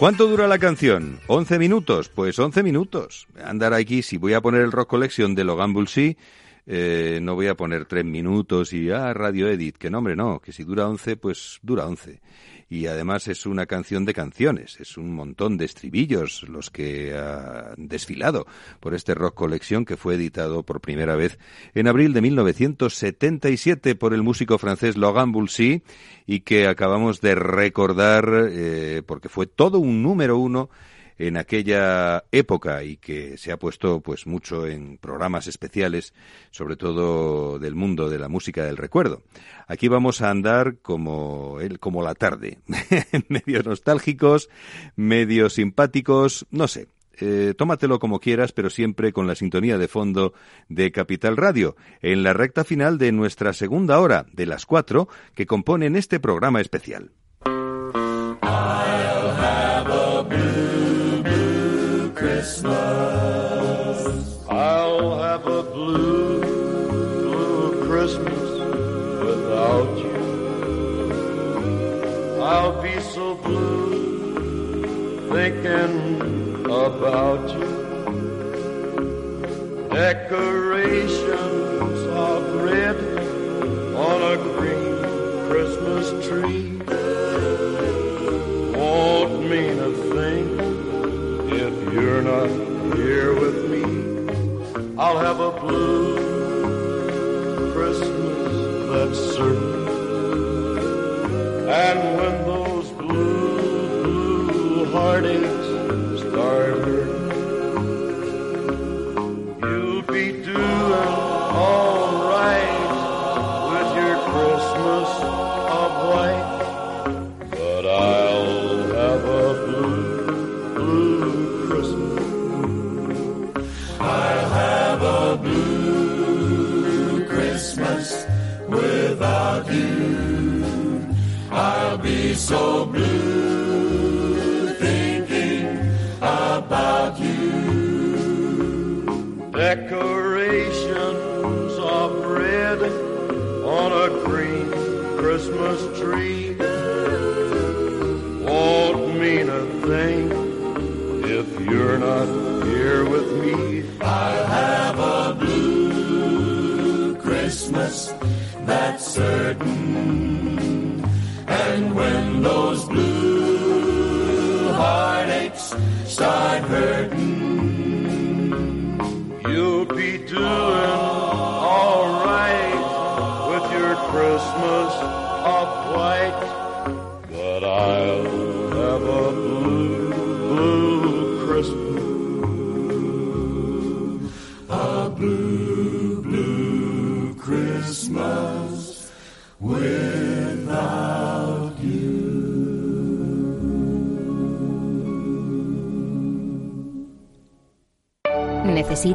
¿Cuánto dura la canción? ¿11 minutos? Pues 11 minutos. Andar aquí, si voy a poner el Rock Collection de Logan Bullseye, eh, no voy a poner 3 minutos y, ah, Radio Edit, que no, hombre, no, que si dura 11, pues dura 11 y además es una canción de canciones, es un montón de estribillos los que han desfilado por este Rock Collection que fue editado por primera vez en abril de 1977 por el músico francés Logan Boulsy y que acabamos de recordar eh, porque fue todo un número uno en aquella época y que se ha puesto pues mucho en programas especiales, sobre todo del mundo de la música del recuerdo. Aquí vamos a andar como como la tarde, medio nostálgicos, medio simpáticos, no sé. Eh, tómatelo como quieras, pero siempre con la sintonía de fondo de Capital Radio, en la recta final de nuestra segunda hora, de las cuatro, que componen este programa especial. Christmas. I'll have a blue, blue Christmas without you. I'll be so blue thinking about you. Decorations of red on a green Christmas tree I'll have a blue so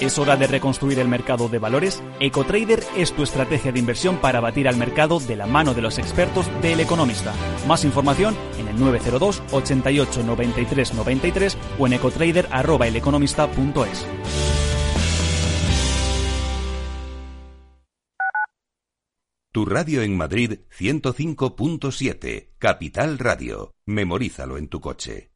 ¿Es hora de reconstruir el mercado de valores? EcoTrader es tu estrategia de inversión para batir al mercado de la mano de los expertos del Economista. Más información en el 902 88 93 93 o en ecotrader.eleconomista.es. Tu radio en Madrid 105.7, Capital Radio. Memorízalo en tu coche.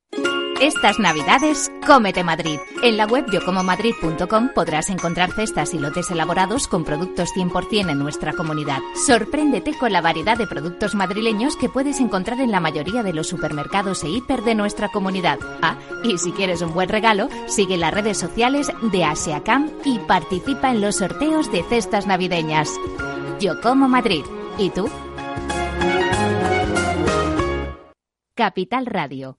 Estas navidades, cómete Madrid. En la web yocomomadrid.com podrás encontrar cestas y lotes elaborados con productos 100% en nuestra comunidad. Sorpréndete con la variedad de productos madrileños que puedes encontrar en la mayoría de los supermercados e hiper de nuestra comunidad. Ah, y si quieres un buen regalo, sigue las redes sociales de Asiacam y participa en los sorteos de cestas navideñas. Yo como Madrid. ¿Y tú? Capital Radio.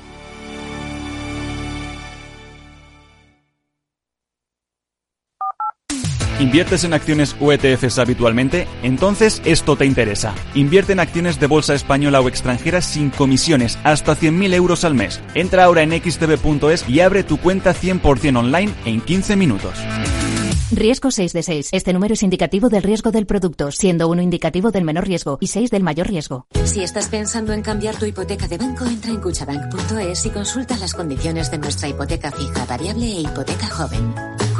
¿Inviertes en acciones o ETFs habitualmente? Entonces esto te interesa. Invierte en acciones de bolsa española o extranjera sin comisiones, hasta 100.000 euros al mes. Entra ahora en xtb.es y abre tu cuenta 100% online en 15 minutos. Riesgo 6 de 6. Este número es indicativo del riesgo del producto, siendo uno indicativo del menor riesgo y 6 del mayor riesgo. Si estás pensando en cambiar tu hipoteca de banco, entra en cuchabank.es y consulta las condiciones de nuestra hipoteca fija, variable e hipoteca joven.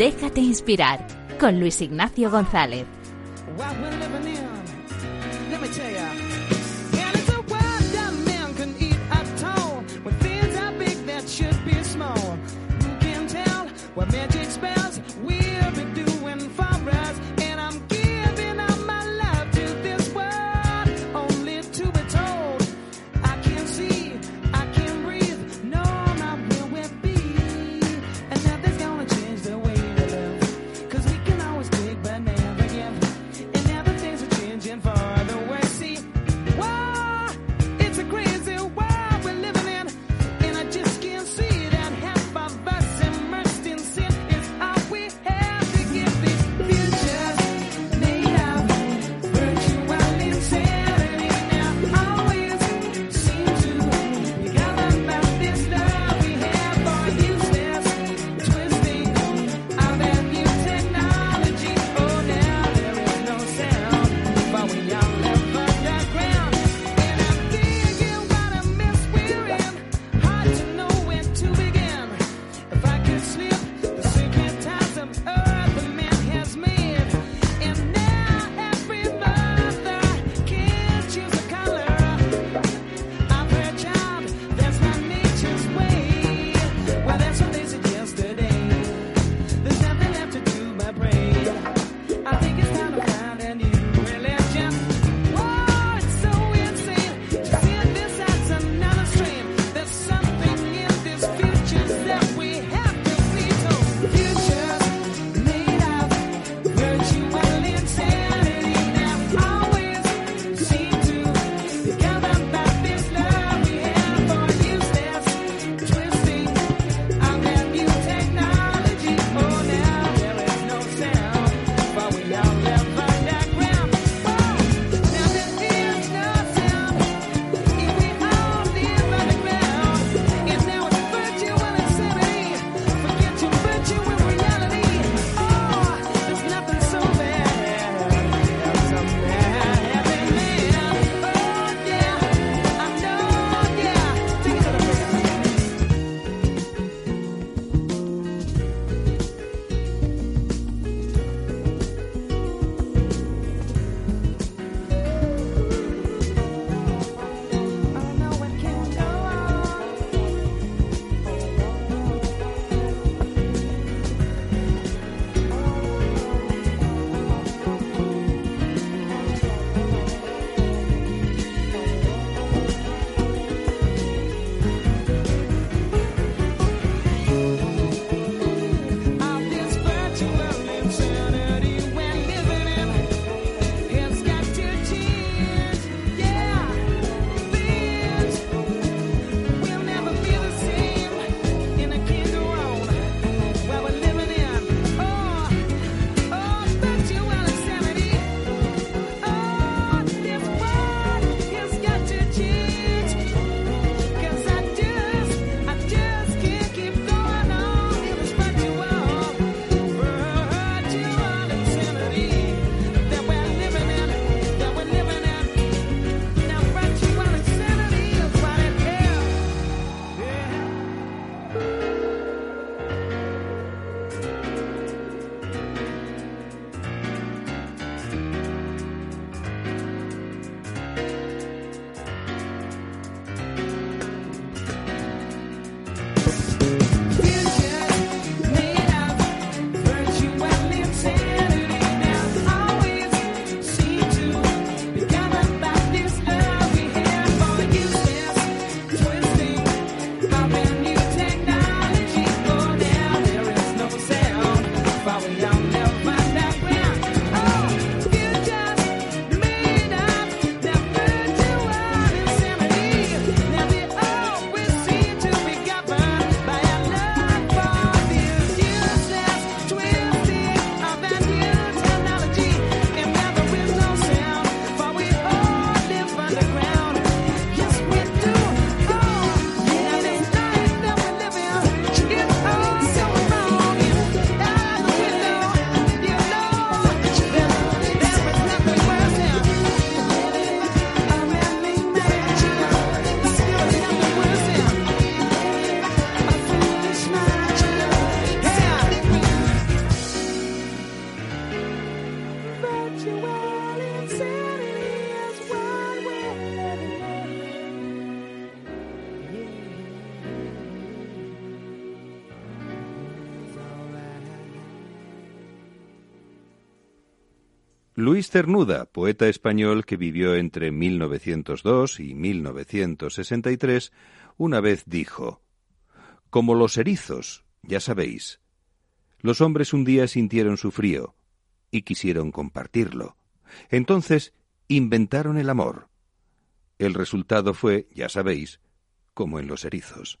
Déjate inspirar con Luis Ignacio González. Luis Cernuda, poeta español que vivió entre 1902 y 1963, una vez dijo, Como los erizos, ya sabéis, los hombres un día sintieron su frío y quisieron compartirlo. Entonces inventaron el amor. El resultado fue, ya sabéis, como en los erizos.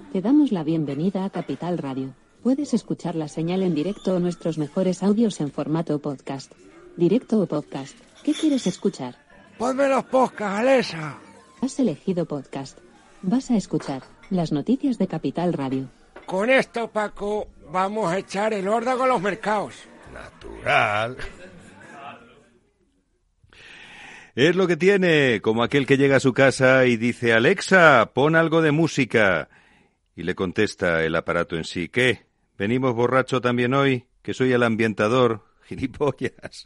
Te damos la bienvenida a Capital Radio. Puedes escuchar la señal en directo o nuestros mejores audios en formato podcast. Directo o podcast. ¿Qué quieres escuchar? Ponme los podcasts, Alexa. Has elegido podcast. Vas a escuchar las noticias de Capital Radio. Con esto, Paco, vamos a echar el órdago con los mercados. Natural. Es lo que tiene, como aquel que llega a su casa y dice, Alexa, pon algo de música. Y le contesta el aparato en sí, ¿qué? ¿Venimos borracho también hoy? Que soy el ambientador, gilipollas.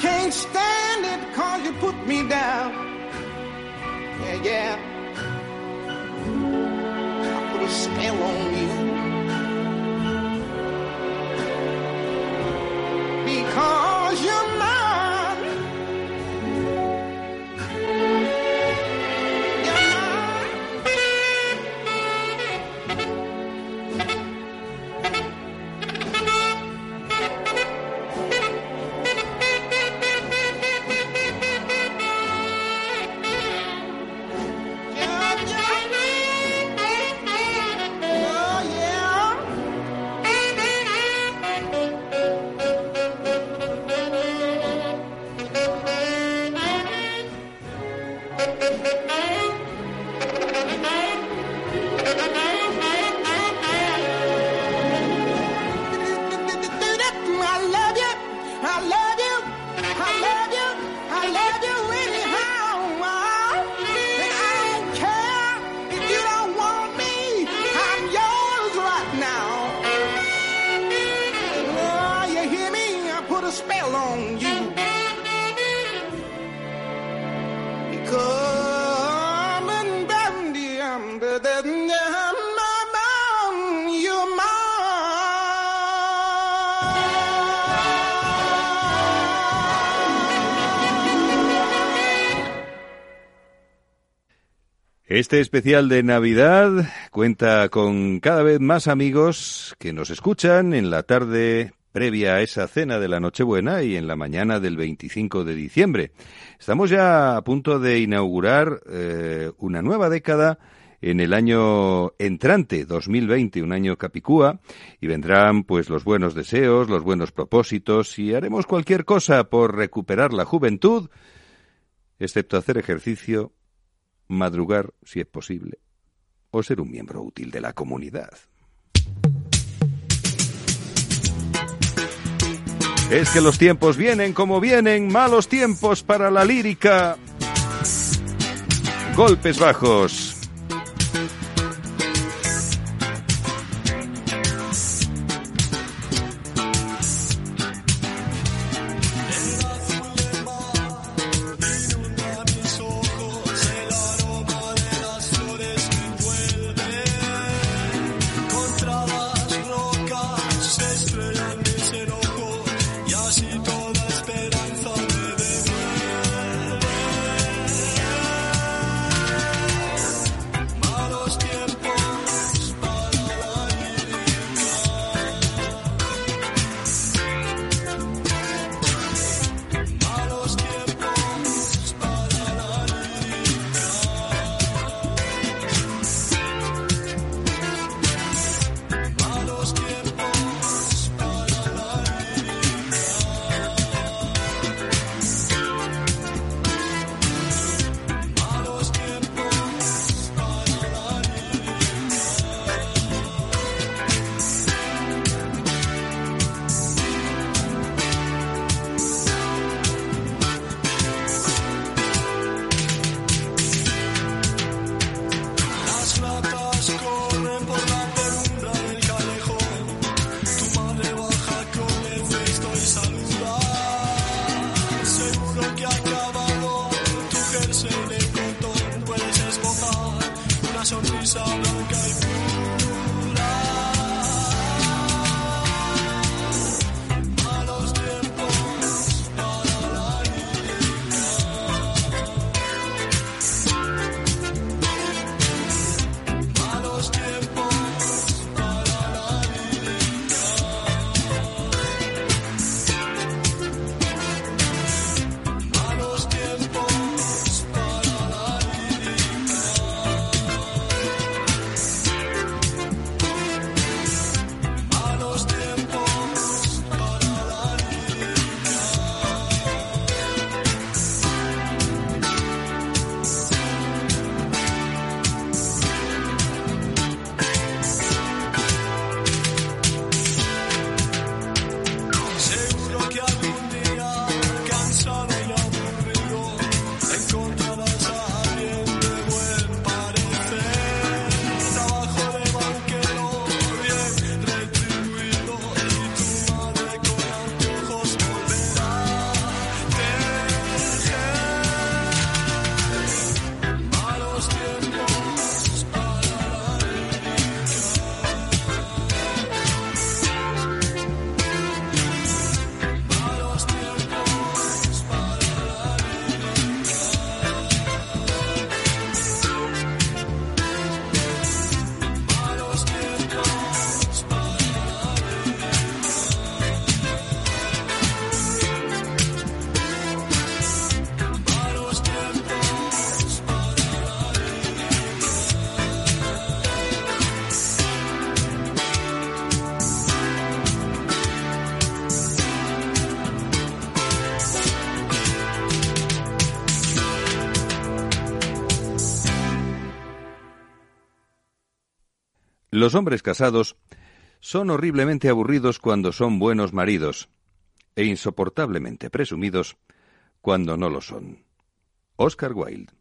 can't stand it cause you put me down. Yeah, yeah. I put a spell on you. Este especial de Navidad cuenta con cada vez más amigos que nos escuchan en la tarde previa a esa cena de la Nochebuena y en la mañana del 25 de diciembre. Estamos ya a punto de inaugurar eh, una nueva década en el año entrante, 2020, un año capicúa, y vendrán pues los buenos deseos, los buenos propósitos, y haremos cualquier cosa por recuperar la juventud, excepto hacer ejercicio, madrugar si es posible, o ser un miembro útil de la comunidad. Es que los tiempos vienen como vienen, malos tiempos para la lírica. Golpes bajos. Los hombres casados son horriblemente aburridos cuando son buenos maridos e insoportablemente presumidos cuando no lo son. Oscar Wilde.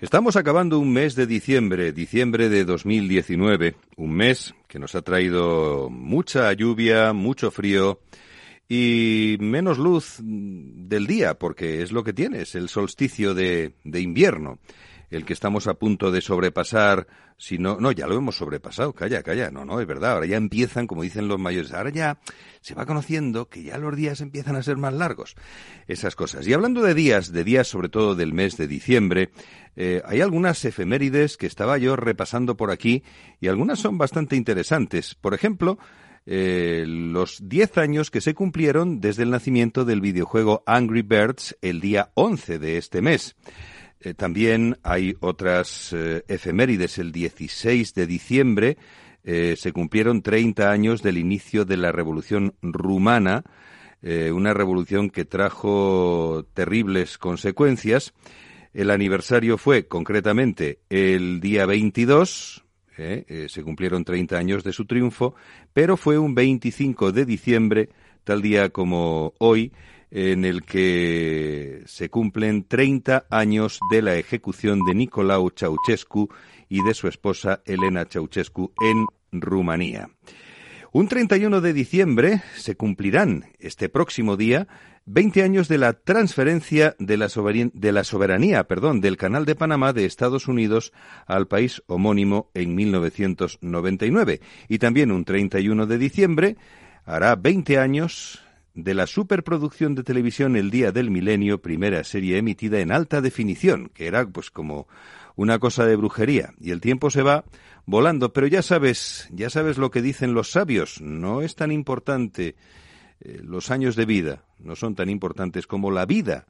Estamos acabando un mes de diciembre, diciembre de 2019, un mes que nos ha traído mucha lluvia, mucho frío y menos luz del día, porque es lo que tiene, es el solsticio de, de invierno, el que estamos a punto de sobrepasar, si no, no, ya lo hemos sobrepasado, calla, calla, no, no, es verdad, ahora ya empiezan, como dicen los mayores, ahora ya se va conociendo que ya los días empiezan a ser más largos, esas cosas. Y hablando de días, de días sobre todo del mes de diciembre, eh, hay algunas efemérides que estaba yo repasando por aquí y algunas son bastante interesantes. Por ejemplo, eh, los 10 años que se cumplieron desde el nacimiento del videojuego Angry Birds el día 11 de este mes. Eh, también hay otras eh, efemérides. El 16 de diciembre eh, se cumplieron 30 años del inicio de la Revolución Rumana, una revolución que trajo terribles consecuencias. El aniversario fue concretamente el día 22, eh, eh, se cumplieron 30 años de su triunfo, pero fue un 25 de diciembre tal día como hoy, en el que se cumplen 30 años de la ejecución de Nicolau Ceausescu y de su esposa Elena Ceausescu en Rumanía. Un 31 de diciembre se cumplirán este próximo día 20 años de la transferencia de la, soberanía, perdón, del Canal de Panamá de Estados Unidos al país homónimo en 1999. Y también un 31 de diciembre hará 20 años de la superproducción de televisión El Día del Milenio, primera serie emitida en alta definición, que era pues como una cosa de brujería. Y el tiempo se va volando, pero ya sabes, ya sabes lo que dicen los sabios, no es tan importante eh, los años de vida, no son tan importantes como la vida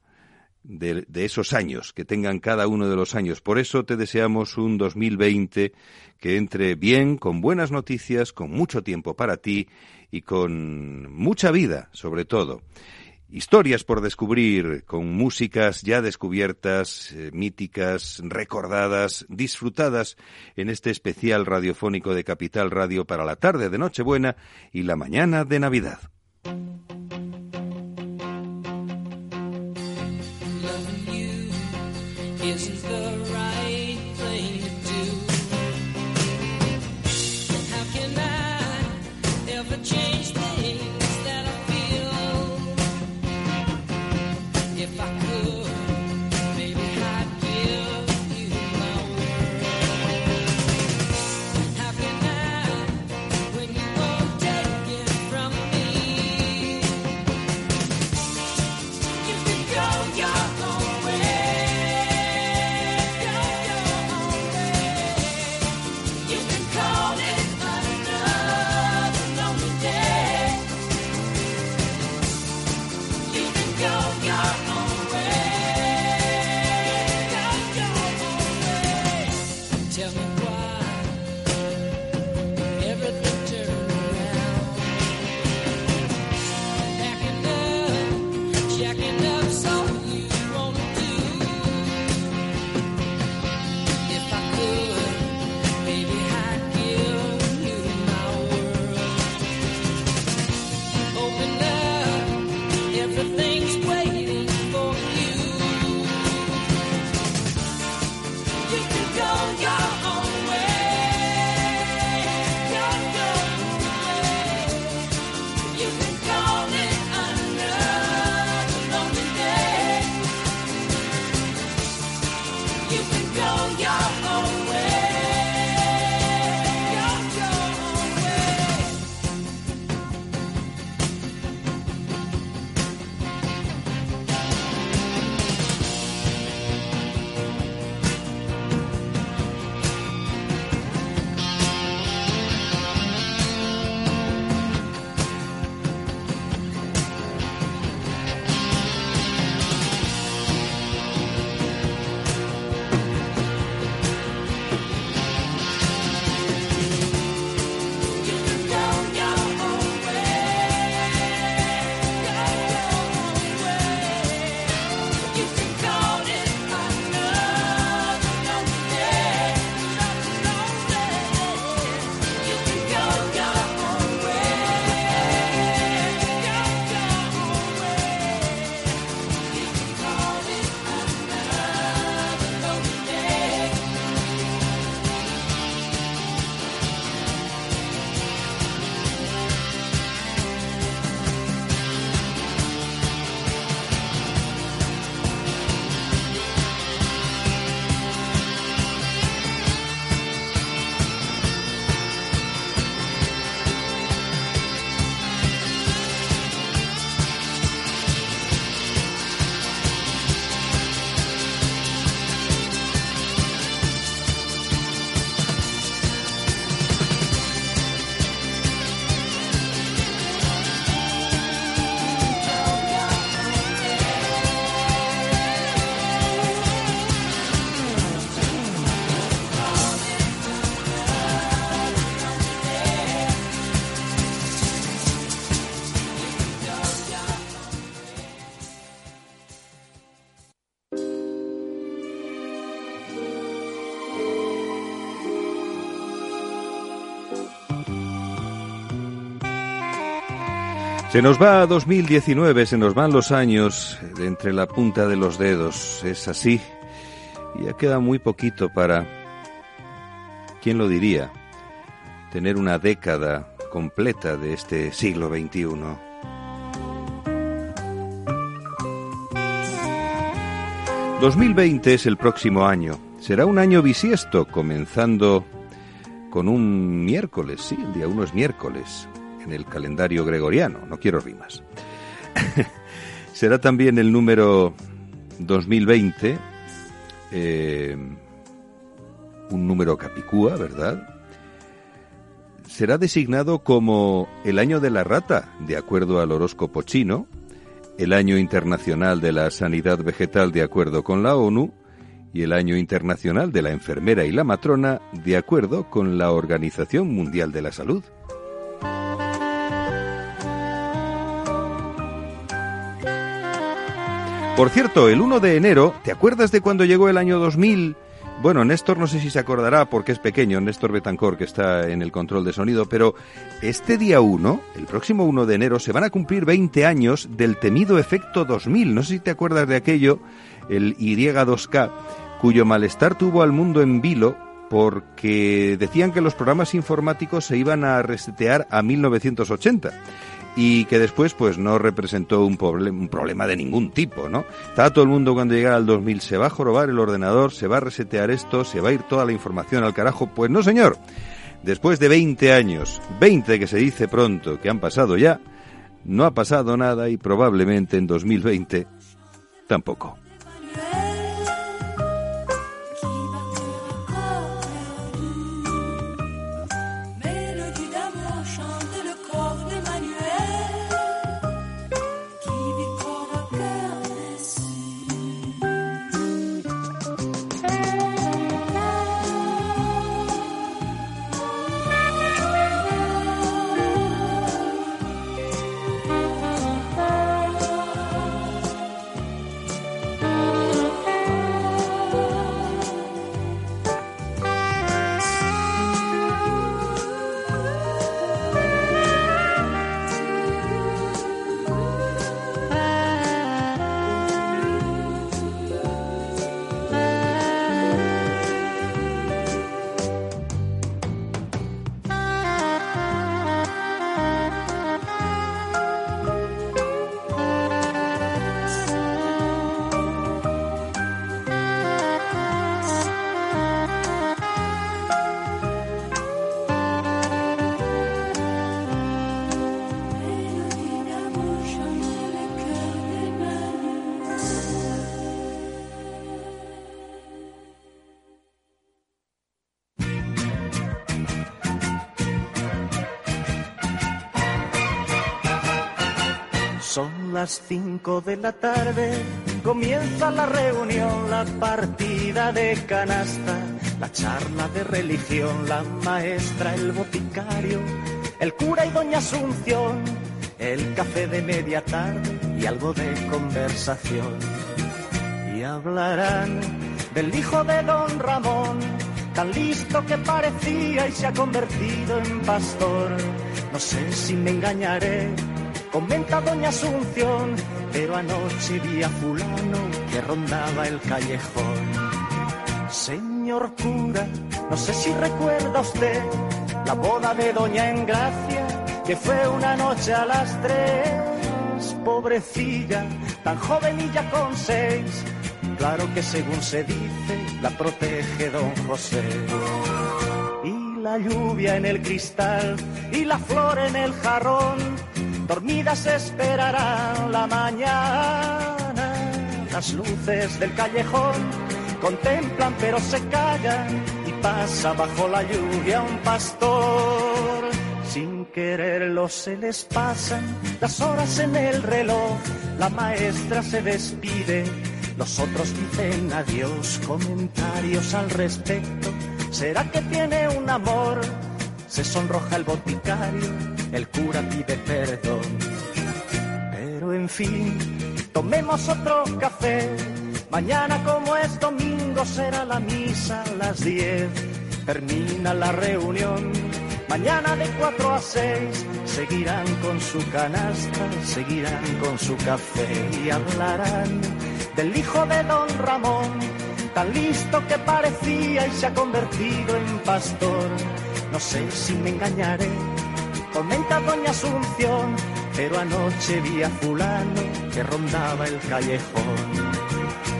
de, esos años, que tengan cada uno de los años. Por eso te deseamos un 2020 que entre bien, con buenas noticias, con mucho tiempo para ti y con mucha vida, sobre todo. Historias por descubrir, con músicas ya descubiertas, eh, míticas, recordadas, disfrutadas en este especial radiofónico de Capital Radio para la tarde de Nochebuena y la mañana de Navidad. touches the Se nos va a 2019, se nos van los años de entre la punta de los dedos. Es así. Ya queda muy poquito para, ¿quién lo diría? Tener una década completa de este siglo XXI. ...2020 es el próximo año. Será un año bisiesto, comenzando con un miércoles, sí, el día uno es miércoles, en el calendario gregoriano, no quiero rimas. Será también el número 2020, eh, un número capicúa, ¿verdad? Será designado como el año de la rata, de acuerdo al horóscopo chino, el año internacional de la sanidad vegetal, de acuerdo con la ONU, y el año internacional de la enfermera y la matrona, de acuerdo con la Organización Mundial de la Salud. Por cierto, el 1 de enero, ¿te acuerdas de cuando llegó el año 2000? Bueno, Néstor no sé si se acordará porque es pequeño, Néstor Betancor, que está en el control de sonido, pero este día 1, el próximo 1 de enero, se van a cumplir 20 años del temido efecto 2000. No sé si te acuerdas de aquello, el Y2K, cuyo malestar tuvo al mundo en vilo porque decían que los programas informáticos se iban a resetear a 1980 y que después pues no representó un, un problema de ningún tipo, ¿no? Estaba todo el mundo cuando llegara al 2000, se va a jorobar el ordenador, se va a resetear esto, se va a ir toda la información al carajo. Pues no, señor. Después de 20 años, 20 que se dice pronto que han pasado ya, no ha pasado nada y probablemente en 2020 tampoco. Las cinco de la tarde, comienza la reunión, la partida de canasta, la charla de religión, la maestra, el boticario, el cura y doña Asunción, el café de media tarde y algo de conversación. Y hablarán del hijo de don Ramón, tan listo que parecía y se ha convertido en pastor. No sé si me engañaré, comenta doña Asunción, pero anoche vi a fulano que rondaba el callejón. Señor cura, no sé si recuerda usted la boda de doña Engracia, que fue una noche a las tres. Pobrecilla, tan joven y ya con seis. Claro que según se dice, la protege don José. Y la lluvia en el cristal y la flor en el jarrón, dormidas esperarán la mañana. Las luces del callejón contemplan pero se callan y pasa bajo la lluvia un pastor. Sin quererlo se les pasan las horas en el reloj, la maestra se despide, los otros dicen adiós, comentarios al respecto. ¿Será que tiene un amor? Se sonroja el boticario, el cura pide perdón. Pero en fin, tomemos otro café. Mañana como es domingo será la misa a las 10. Termina la reunión Mañana de 4 a 6 seguirán con su canasta, seguirán con su café y hablarán del hijo de don Ramón, tan listo que parecía y se ha convertido en pastor. No sé si me engañaré, comenta doña Asunción, pero anoche vi a fulano que rondaba el callejón.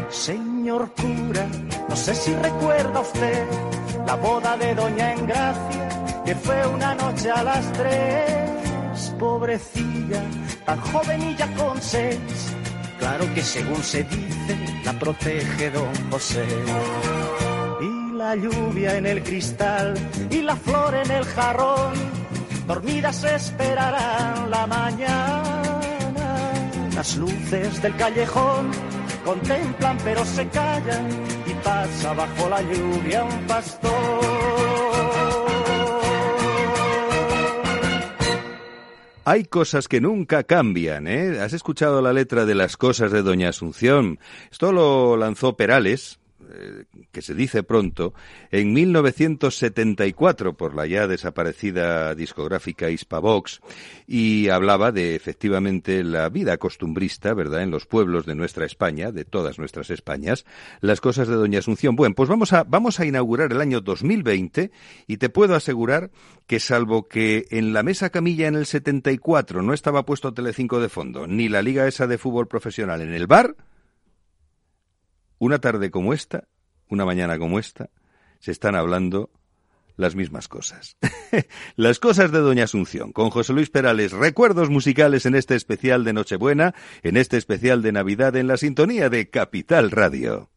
Señor cura, no sé si recuerda usted la boda de doña Engracia, que fue una noche a las tres. Pobrecilla, tan joven y ya con seis. Claro que según se dice, la protege don José. La lluvia en el cristal y la flor en el jarrón, dormidas esperarán la mañana. Las luces del callejón contemplan pero se callan y pasa bajo la lluvia un pastor. Hay cosas que nunca cambian, ¿eh? ¿Has escuchado la letra de las cosas de Doña Asunción? Esto lo lanzó Perales, eh, que se dice pronto, en 1974 por la ya desaparecida discográfica Hispavox y hablaba de efectivamente la vida costumbrista, ¿verdad?, en los pueblos de nuestra España, de todas nuestras Españas, las cosas de Doña Asunción. Bueno, pues vamos a, vamos a inaugurar el año 2020 y te puedo asegurar que salvo que en la mesa camilla en el 74 no estaba puesto Telecinco de fondo, ni la liga esa de fútbol profesional en el bar, una tarde como esta, una mañana como esta, se están hablando las mismas cosas. las cosas de Doña Asunción, con José Luis Perales, recuerdos musicales en este especial de Nochebuena, en este especial de Navidad en la sintonía de Capital Radio.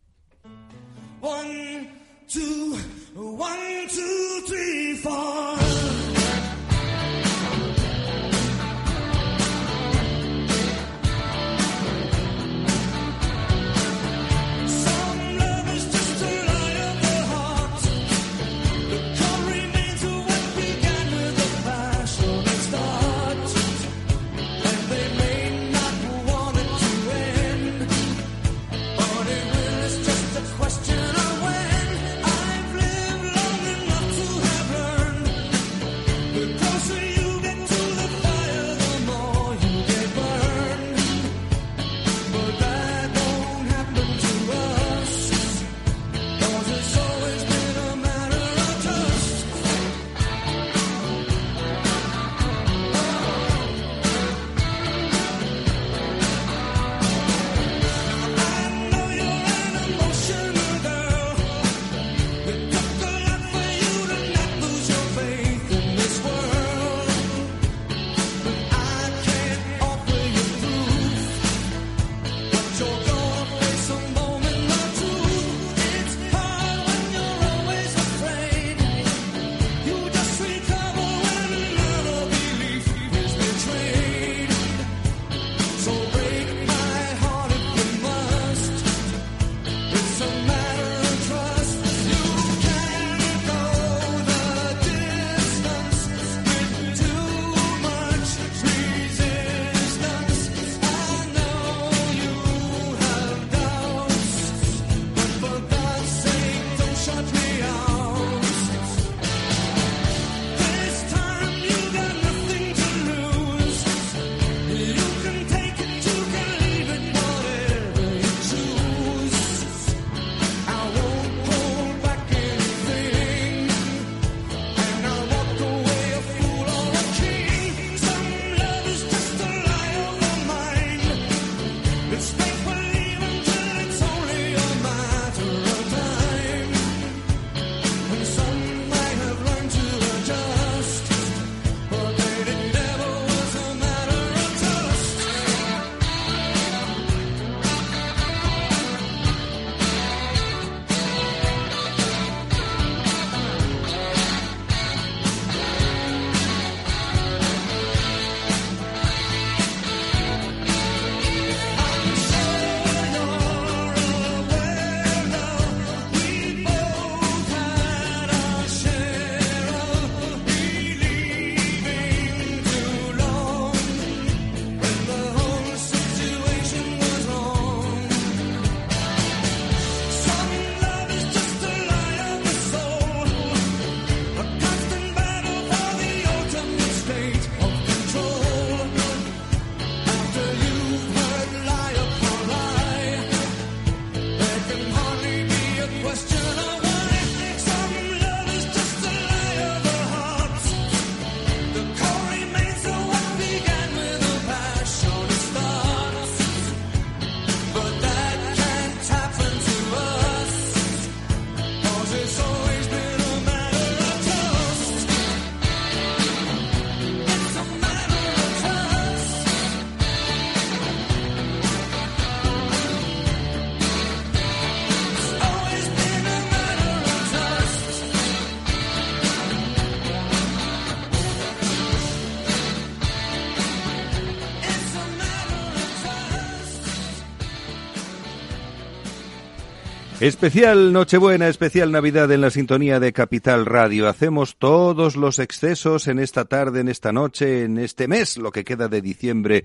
Especial Nochebuena, especial Navidad en la sintonía de Capital Radio. Hacemos todos los excesos en esta tarde, en esta noche, en este mes, lo que queda de diciembre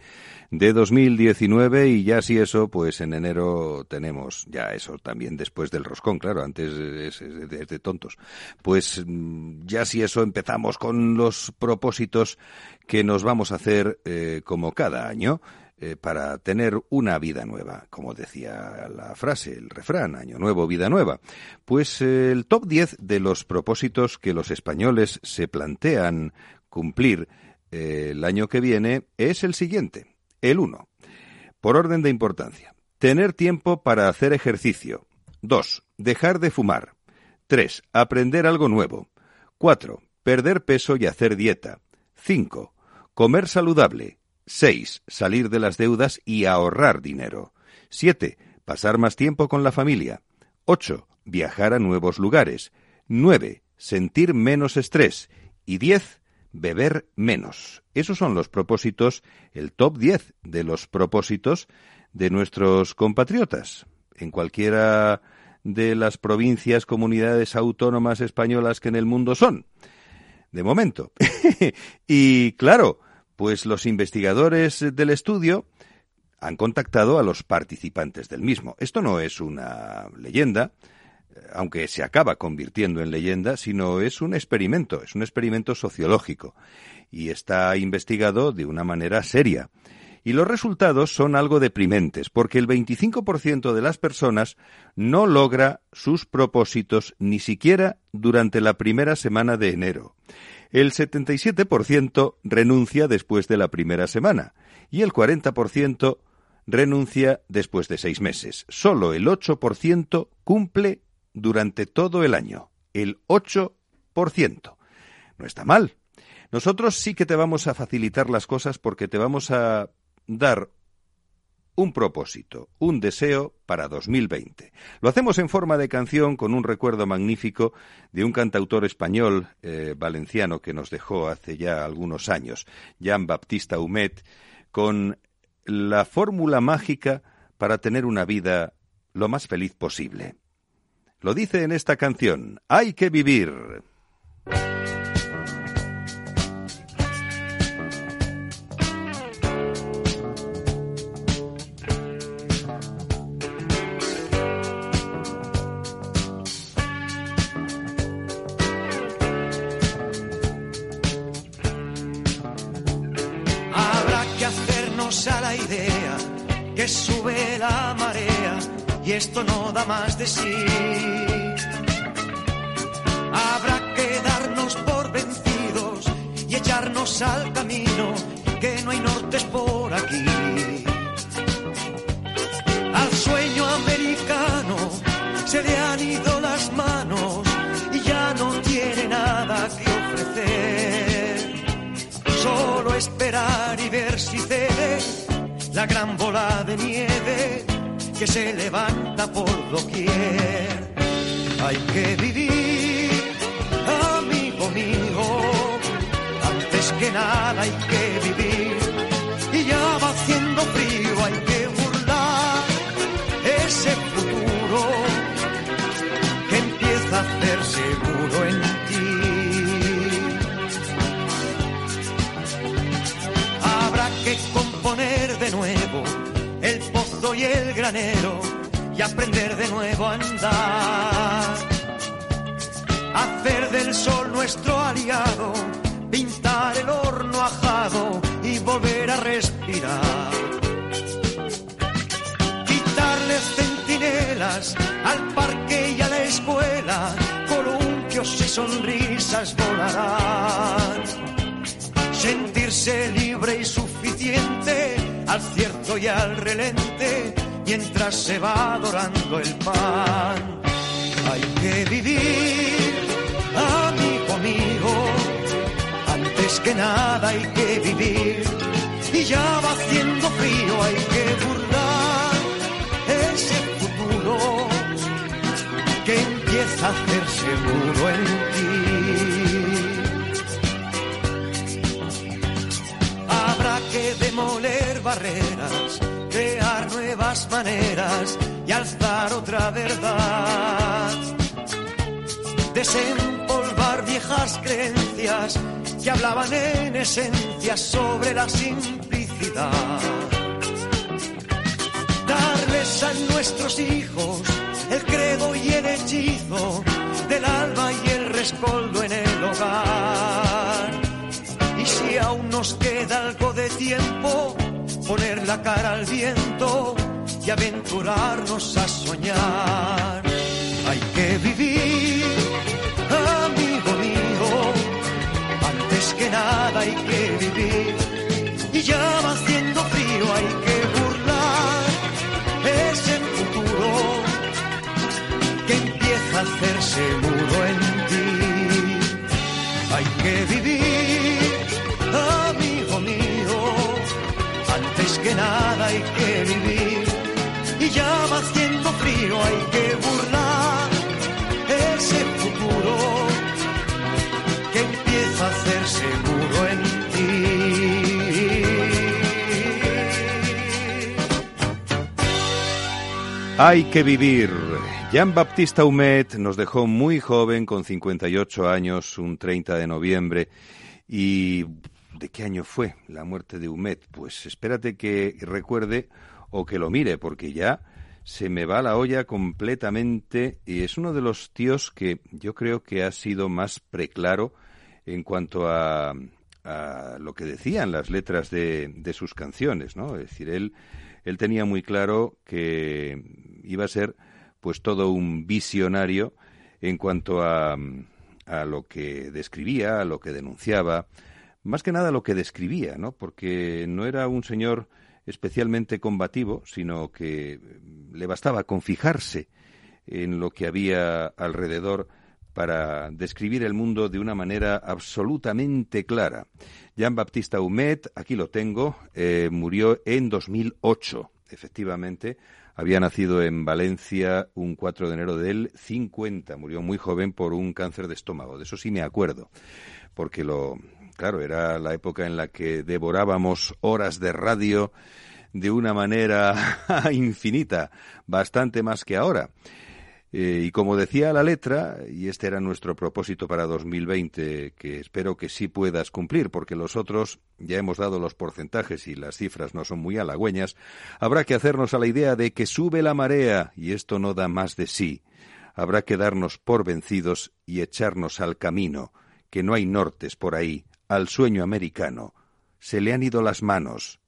de 2019 y ya si eso, pues en enero tenemos ya eso también después del roscón, claro, antes es, de tontos. Pues mm, ya si eso empezamos con los propósitos que nos vamos a hacer eh, como cada año eh, para tener una vida nueva, como decía la frase, el refrán, año nuevo, vida nueva. Pues eh, el top 10 de los propósitos que los españoles se plantean cumplir eh, el año que viene es el siguiente, el 1. Por orden de importancia, tener tiempo para hacer ejercicio. 2. Dejar de fumar. 3. Aprender algo nuevo. 4. Perder peso y hacer dieta. 5. Comer saludable. 6. Salir de las deudas y ahorrar dinero. 7. Pasar más tiempo con la familia. 8. Viajar a nuevos lugares. 9. Sentir menos estrés. Y 10. Beber menos. Esos son los propósitos, el top 10 de los propósitos de nuestros compatriotas. En cualquiera de las provincias, comunidades autónomas españolas que en el mundo son. De momento. y claro, pues los investigadores del estudio han contactado a los participantes del mismo. Esto no es una leyenda, eh, aunque se acaba convirtiendo en leyenda, sino es un experimento, es un experimento sociológico y está investigado de una manera seria. Y los resultados son algo deprimentes, porque el 25% de las personas no logra sus propósitos ni siquiera durante la primera semana de enero. El 77% renuncia después de la primera semana y el 40% renuncia después de seis meses. Solo el 8% cumple durante todo el año. El 8%. No está mal. Nosotros sí que te vamos a facilitar las cosas porque te vamos a dar un propósito, un deseo para 2020. Lo hacemos en forma de canción con un recuerdo magnífico de un cantautor español eh, valenciano que nos dejó hace ya algunos años, Jean Baptista Humet, con la fórmula mágica para tener una vida lo más feliz posible. Lo dice en esta canción, hay que vivir. Esto no da más de sí. Habrá que darnos por vencidos y echarnos al camino, que no hay nortes por aquí. Al sueño americano se le han ido las manos y ya no tiene nada que ofrecer solo esperar y ver si cede la gran bola de nieve que se levanta por doquier. Hay que vivir, amigo mío, antes que nada hay que y el granero y aprender de nuevo a andar. Hacer del sol nuestro aliado, pintar el horno ajado y volver a respirar. Quitarle centinelas al parque y a la escuela, columpios y sonrisas volarán sentirse libre y al cierto y al relente mientras se va adorando el pan. Hay que vivir, amigo mío, antes que nada hay que vivir. Y ya va haciendo frío, hay que burlar ese futuro que empieza a hacer seguro en demoler barreras, crear nuevas maneras y alzar otra verdad. Desempolvar viejas creencias que hablaban en esencia sobre la simplicidad. Darles a nuestros hijos el credo y el hechizo del alma y el rescoldo en el hogar. Aún nos queda algo de tiempo, poner la cara al viento y aventurarnos a soñar. Hay que vivir, amigo mío, antes que nada hay que vivir. Y ya va haciendo frío, hay que burlar ese futuro que empieza a hacerse muro en ti. Hay que vivir, hay que vivir. Y ya va haciendo frío, hay que burlar ese futuro que empieza a hacerse muro en ti. Hay que vivir. Jean Baptista Humet nos dejó muy joven, con 58 años, un 30 de noviembre. ¿Y de qué año fue la muerte de Humet? Pues espérate que recuerde o que lo mire, porque ya se me va la olla completamente y es uno de los tíos que yo creo que ha sido más preclaro en cuanto a, a lo que decían las letras de, de sus canciones, ¿no? Es decir, él, él tenía muy claro que iba a ser pues todo un visionario en cuanto a, a lo que describía, a lo que denunciaba, más que nada lo que describía, ¿no? Porque no era un señor especialmente combativo, sino que le bastaba con fijarse en lo que había alrededor para describir el mundo de una manera absolutamente clara. Jean Baptista Humet, aquí lo tengo, eh, murió en 2008, efectivamente. Había nacido en Valencia un 4 de enero del 50. Murió muy joven por un cáncer de estómago. De eso sí me acuerdo, porque lo, claro, era la época en la que devorábamos horas de radio de una manera infinita, bastante más que ahora. Eh, y como decía la letra, y este era nuestro propósito para 2020, que espero que sí puedas cumplir, porque los otros ya hemos dado los porcentajes y las cifras no son muy halagüeñas, habrá que hacernos a la idea de que sube la marea y esto no da más de sí. Habrá que darnos por vencidos y echarnos al camino, que no hay nortes por ahí, al sueño americano. Se le han ido las manos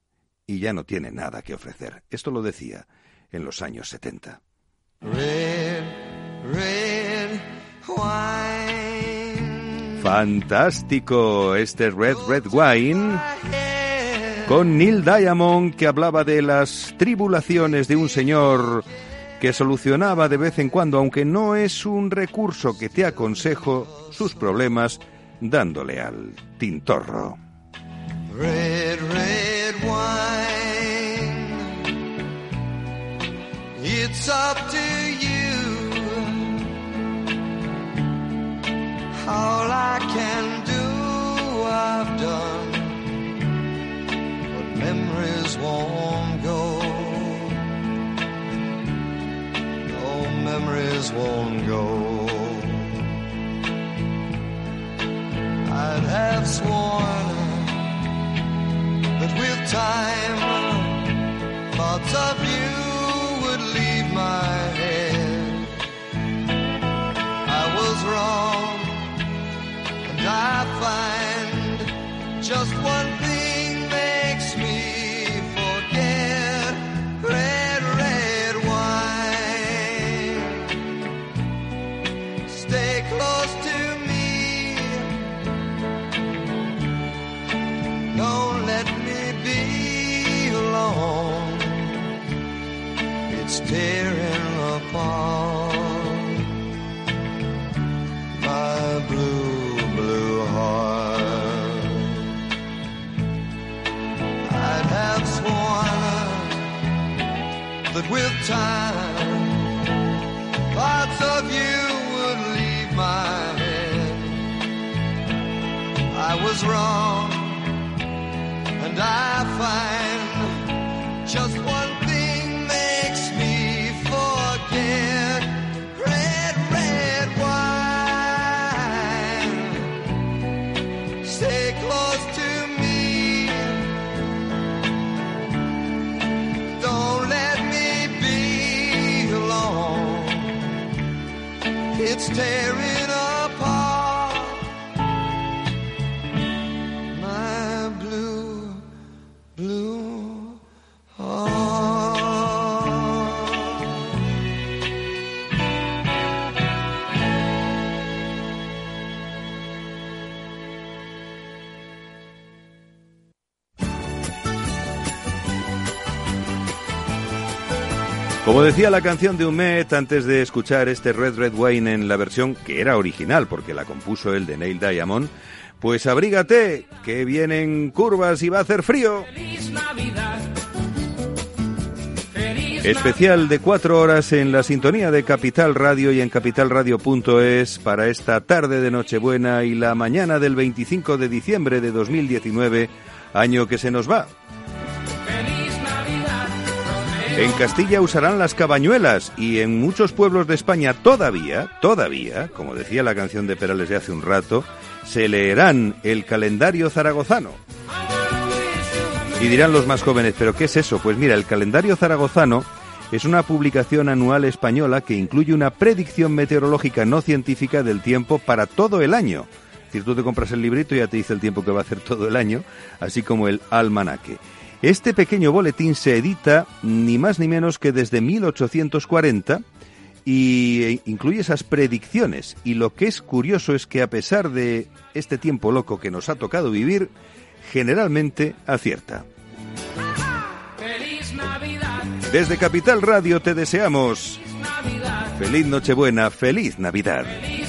y ya no tiene nada que ofrecer. Esto lo decía en los años 70. Red, red wine. Fantástico este Red Red Wine con Neil Diamond que hablaba de las tribulaciones de un señor que solucionaba de vez en cuando, aunque no es un recurso que te aconsejo, sus problemas dándole al tintorro. Red, red wine. It's up to you. All I can do, I've done. But memories won't go. No, memories won't go. Have sworn Como decía la canción de Humet antes de escuchar este Red Red Wine en la versión que era original, porque la compuso el de Neil Diamond, pues abrígate, que vienen curvas y va a hacer frío. Feliz Navidad. Especial de cuatro horas en la sintonía de Capital Radio y en capitalradio.es para esta tarde de Nochebuena y la mañana del 25 de diciembre de 2019, año que se nos va. En Castilla usarán las cabañuelas y en muchos pueblos de España todavía, todavía, como decía la canción de Perales de hace un rato, se leerán el calendario zaragozano. Y dirán los más jóvenes, ¿pero qué es eso? Pues mira, el calendario zaragozano es una publicación anual española que incluye una predicción meteorológica no científica del tiempo para todo el año. Es decir, tú te compras el librito y ya te dice el tiempo que va a hacer todo el año, así como el almanaque. Este pequeño boletín se edita ni más ni menos que desde 1840 y eh, incluye esas predicciones. Y lo que es curioso es que a pesar de este tiempo loco que nos ha tocado vivir, generalmente acierta. Feliz Navidad. Desde Capital Radio te deseamos Navidad. feliz Nochebuena, feliz Navidad. Feliz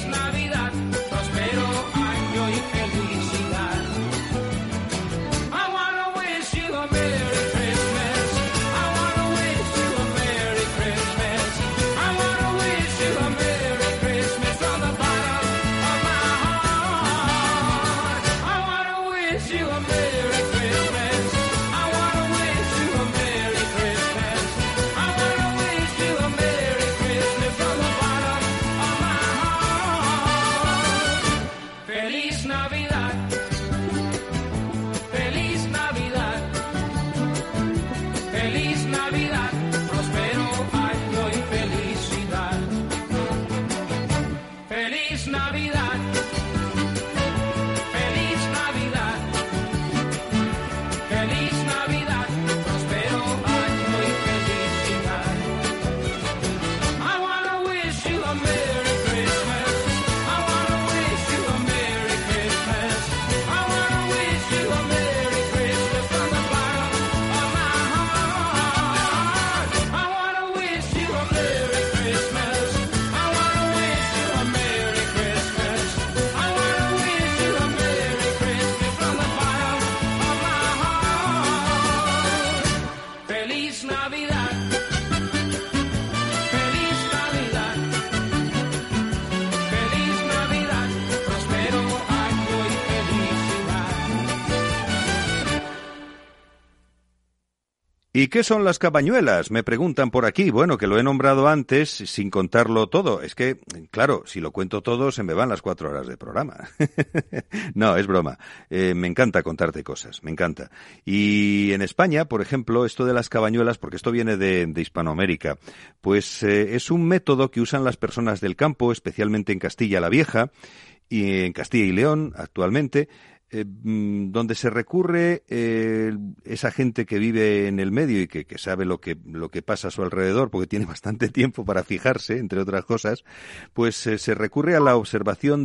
¿Y qué son las cabañuelas? Me preguntan por aquí. Bueno, que lo he nombrado antes sin contarlo todo. Es que, claro, si lo cuento todo se me van las cuatro horas de programa. no, es broma. Eh, me encanta contarte cosas, me encanta. Y en España, por ejemplo, esto de las cabañuelas, porque esto viene de, Hispanoamérica, pues eh, es un método que usan las personas del campo, especialmente en Castilla la Vieja y en Castilla y León actualmente, eh, mm, donde se recurre eh, esa gente que vive en el medio y que, sabe lo que, lo que pasa a su alrededor, porque tiene bastante tiempo para fijarse, entre otras cosas, pues eh, se recurre a la observación